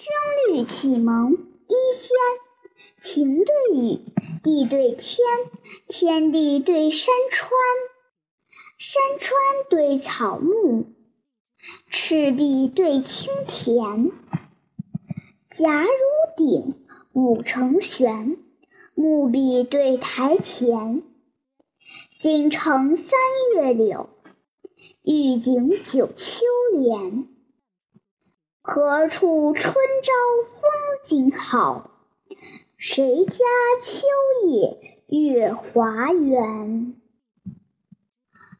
声律启蒙一仙，晴对雨，地对天，天地对山川，山川对草木，赤壁对青田。甲如鼎，五成玄，木壁对台前。锦城三月柳，玉井九秋莲。何处春朝风景好？谁家秋夜月华圆？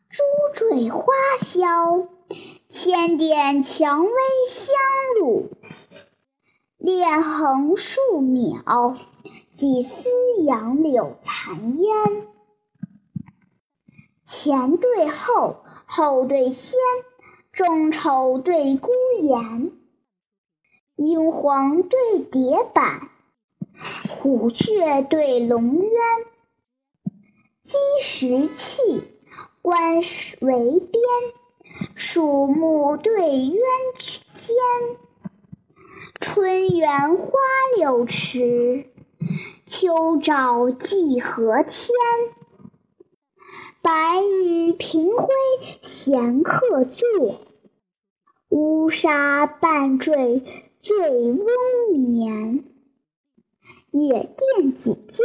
珠缀花销，千点蔷薇香露。恋横树渺，几丝杨柳残烟。前对后，后对先，众丑对孤颜。英黄对叠板，虎穴对龙渊。积石器，关围边，树木对渊间。春园花柳池，秋沼寄荷天。白玉平辉闲客坐，乌纱半坠。醉翁眠，野店几家，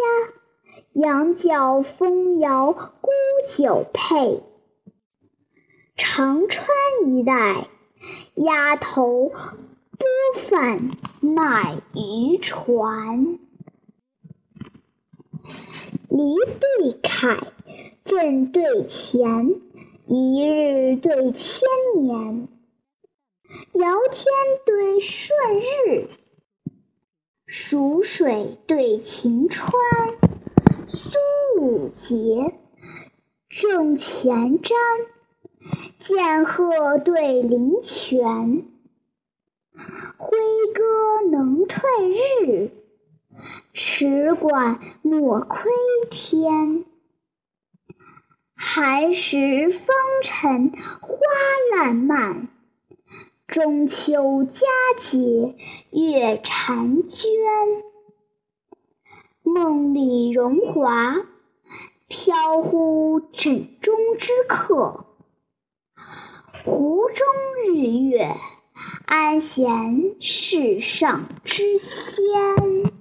羊角风摇沽酒配。长川一带，鸭头多贩卖渔船。离对凯，阵对前，一日对千年。尧天对舜日，蜀水对秦川，苏武节，正前瞻，剑鹤对林泉。挥戈能退日，持管莫窥天。寒食风尘花烂漫。中秋佳节月婵娟，梦里荣华，飘忽枕中之客。湖中日月，安闲世上之仙。